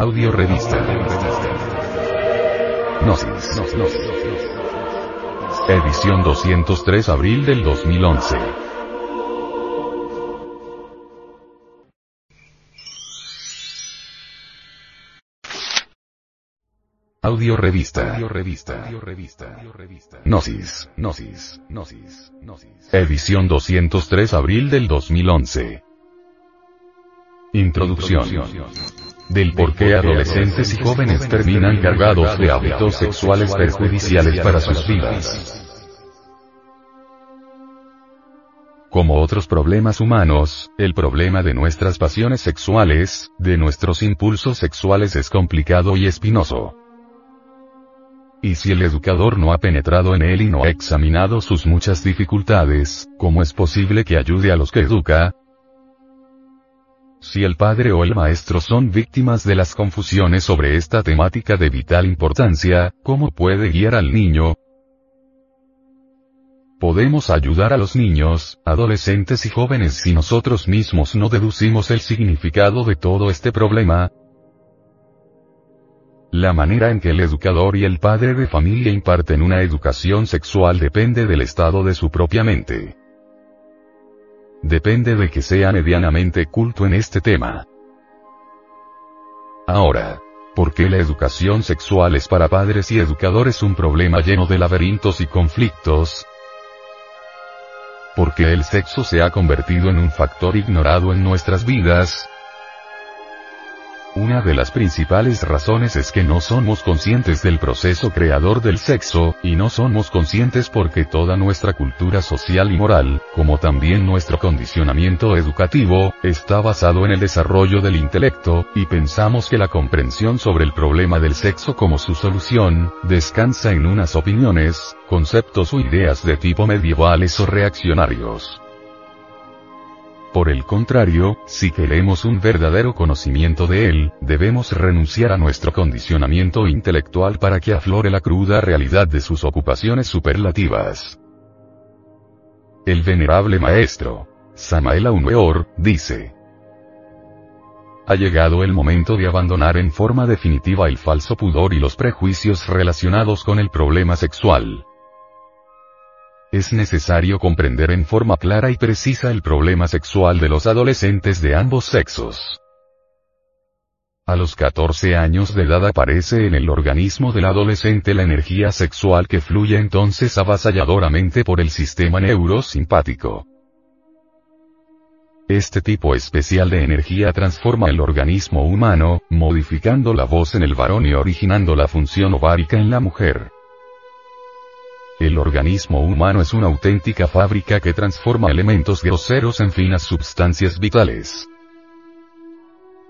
Audio revista. Gnosis. Edición 203 abril del 2011. Audio revista. Audio revista. Gnosis. Gnosis. Gnosis. Edición 203 abril del 2011. Introducción. Del por qué adolescentes y jóvenes terminan cargados de hábitos sexuales perjudiciales para sus vidas. Como otros problemas humanos, el problema de nuestras pasiones sexuales, de nuestros impulsos sexuales es complicado y espinoso. Y si el educador no ha penetrado en él y no ha examinado sus muchas dificultades, ¿cómo es posible que ayude a los que educa? Si el padre o el maestro son víctimas de las confusiones sobre esta temática de vital importancia, ¿cómo puede guiar al niño? Podemos ayudar a los niños, adolescentes y jóvenes si nosotros mismos no deducimos el significado de todo este problema, la manera en que el educador y el padre de familia imparten una educación sexual depende del estado de su propia mente. Depende de que sea medianamente culto en este tema. Ahora, ¿por qué la educación sexual es para padres y educadores un problema lleno de laberintos y conflictos? Porque el sexo se ha convertido en un factor ignorado en nuestras vidas, una de las principales razones es que no somos conscientes del proceso creador del sexo, y no somos conscientes porque toda nuestra cultura social y moral, como también nuestro condicionamiento educativo, está basado en el desarrollo del intelecto, y pensamos que la comprensión sobre el problema del sexo como su solución, descansa en unas opiniones, conceptos o ideas de tipo medievales o reaccionarios. Por el contrario, si queremos un verdadero conocimiento de él, debemos renunciar a nuestro condicionamiento intelectual para que aflore la cruda realidad de sus ocupaciones superlativas. El venerable maestro, Samael Weor, dice, ha llegado el momento de abandonar en forma definitiva el falso pudor y los prejuicios relacionados con el problema sexual. Es necesario comprender en forma clara y precisa el problema sexual de los adolescentes de ambos sexos. A los 14 años de edad aparece en el organismo del adolescente la energía sexual que fluye entonces avasalladoramente por el sistema neurosimpático. Este tipo especial de energía transforma el organismo humano, modificando la voz en el varón y originando la función ovárica en la mujer. El organismo humano es una auténtica fábrica que transforma elementos groseros en finas sustancias vitales.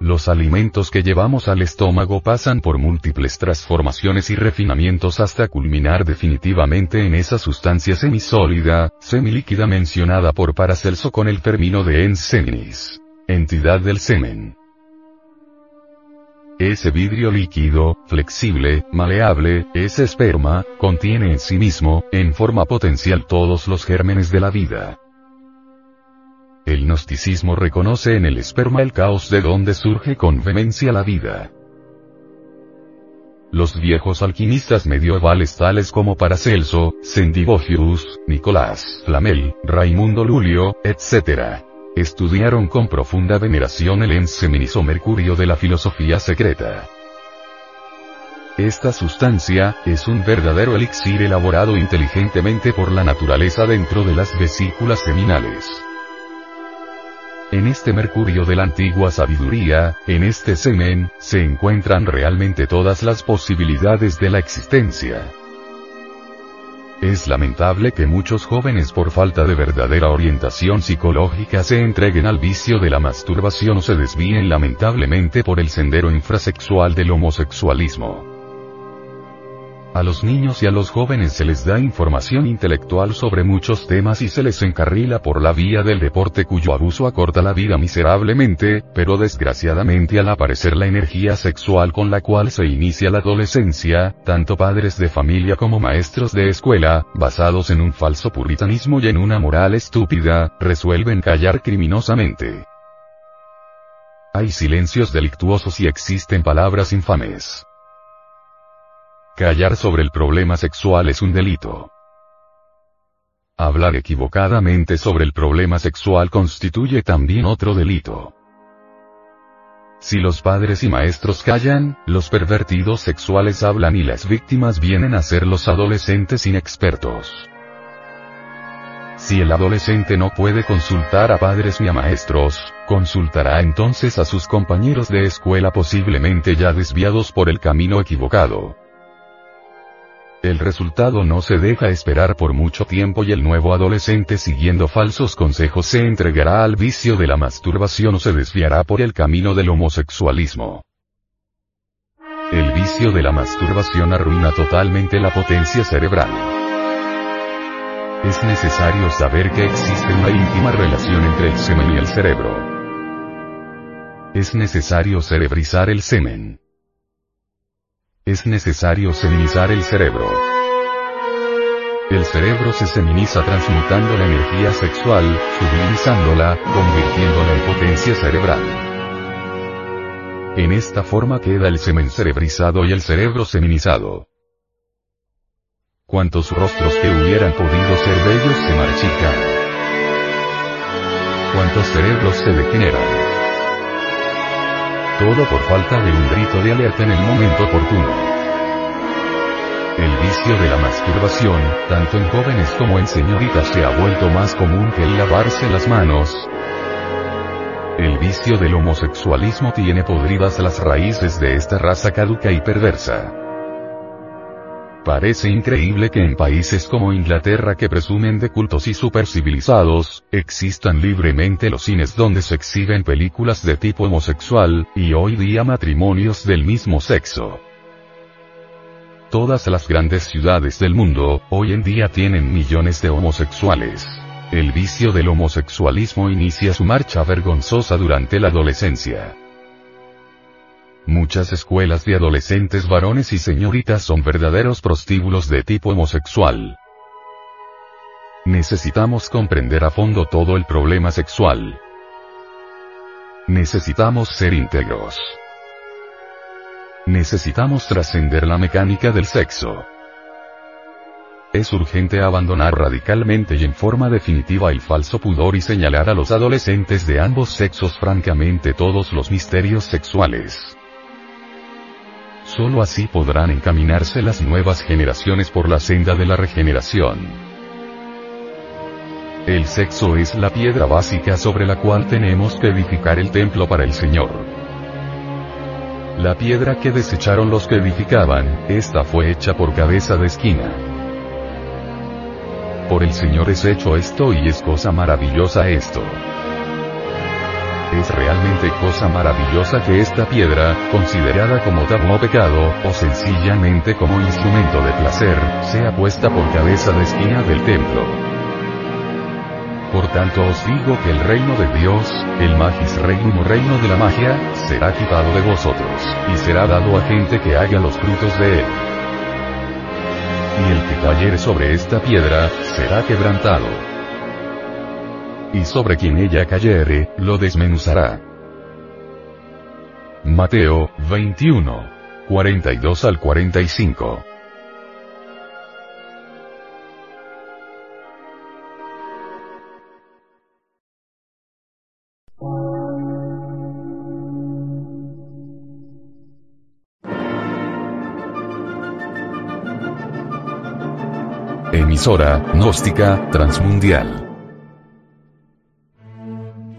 Los alimentos que llevamos al estómago pasan por múltiples transformaciones y refinamientos hasta culminar definitivamente en esa sustancia semisólida, semilíquida mencionada por Paracelso con el término de enseminis, entidad del semen. Ese vidrio líquido, flexible, maleable, ese esperma, contiene en sí mismo, en forma potencial todos los gérmenes de la vida. El gnosticismo reconoce en el esperma el caos de donde surge con vehemencia la vida. Los viejos alquimistas medievales tales como Paracelso, Sendivogius, Nicolás Flamel, Raimundo Lulio, etc estudiaron con profunda veneración el enseminis o mercurio de la filosofía secreta. Esta sustancia, es un verdadero elixir elaborado inteligentemente por la naturaleza dentro de las vesículas seminales. En este mercurio de la antigua sabiduría, en este semen, se encuentran realmente todas las posibilidades de la existencia. Es lamentable que muchos jóvenes por falta de verdadera orientación psicológica se entreguen al vicio de la masturbación o se desvíen lamentablemente por el sendero infrasexual del homosexualismo. A los niños y a los jóvenes se les da información intelectual sobre muchos temas y se les encarrila por la vía del deporte cuyo abuso acorta la vida miserablemente, pero desgraciadamente al aparecer la energía sexual con la cual se inicia la adolescencia, tanto padres de familia como maestros de escuela, basados en un falso puritanismo y en una moral estúpida, resuelven callar criminosamente. Hay silencios delictuosos y existen palabras infames. Callar sobre el problema sexual es un delito. Hablar equivocadamente sobre el problema sexual constituye también otro delito. Si los padres y maestros callan, los pervertidos sexuales hablan y las víctimas vienen a ser los adolescentes inexpertos. Si el adolescente no puede consultar a padres ni a maestros, consultará entonces a sus compañeros de escuela posiblemente ya desviados por el camino equivocado. El resultado no se deja esperar por mucho tiempo y el nuevo adolescente siguiendo falsos consejos se entregará al vicio de la masturbación o se desviará por el camino del homosexualismo. El vicio de la masturbación arruina totalmente la potencia cerebral. Es necesario saber que existe una íntima relación entre el semen y el cerebro. Es necesario cerebrizar el semen es necesario seminizar el cerebro. El cerebro se seminiza transmutando la energía sexual, sublimizándola, convirtiéndola en potencia cerebral. En esta forma queda el semen cerebrizado y el cerebro seminizado. Cuantos rostros que hubieran podido ser bellos se marchitan. Cuántos cerebros se degeneran todo por falta de un grito de alerta en el momento oportuno. El vicio de la masturbación, tanto en jóvenes como en señoritas se ha vuelto más común que el lavarse las manos. El vicio del homosexualismo tiene podridas las raíces de esta raza caduca y perversa. Parece increíble que en países como Inglaterra que presumen de cultos y supercivilizados, existan libremente los cines donde se exhiben películas de tipo homosexual, y hoy día matrimonios del mismo sexo. Todas las grandes ciudades del mundo, hoy en día tienen millones de homosexuales. El vicio del homosexualismo inicia su marcha vergonzosa durante la adolescencia. Muchas escuelas de adolescentes varones y señoritas son verdaderos prostíbulos de tipo homosexual. Necesitamos comprender a fondo todo el problema sexual. Necesitamos ser íntegros. Necesitamos trascender la mecánica del sexo. Es urgente abandonar radicalmente y en forma definitiva el falso pudor y señalar a los adolescentes de ambos sexos francamente todos los misterios sexuales. Solo así podrán encaminarse las nuevas generaciones por la senda de la regeneración. El sexo es la piedra básica sobre la cual tenemos que edificar el templo para el Señor. La piedra que desecharon los que edificaban, esta fue hecha por cabeza de esquina. Por el Señor es hecho esto y es cosa maravillosa esto. Es realmente cosa maravillosa que esta piedra, considerada como tabú pecado, o sencillamente como instrumento de placer, sea puesta por cabeza de esquina del templo. Por tanto os digo que el reino de Dios, el magis regnum reino de la magia, será quitado de vosotros, y será dado a gente que haga los frutos de él. Y el que cayere sobre esta piedra, será quebrantado y sobre quien ella cayere, lo desmenuzará. Mateo, 21. 42 al 45. Emisora, gnóstica, transmundial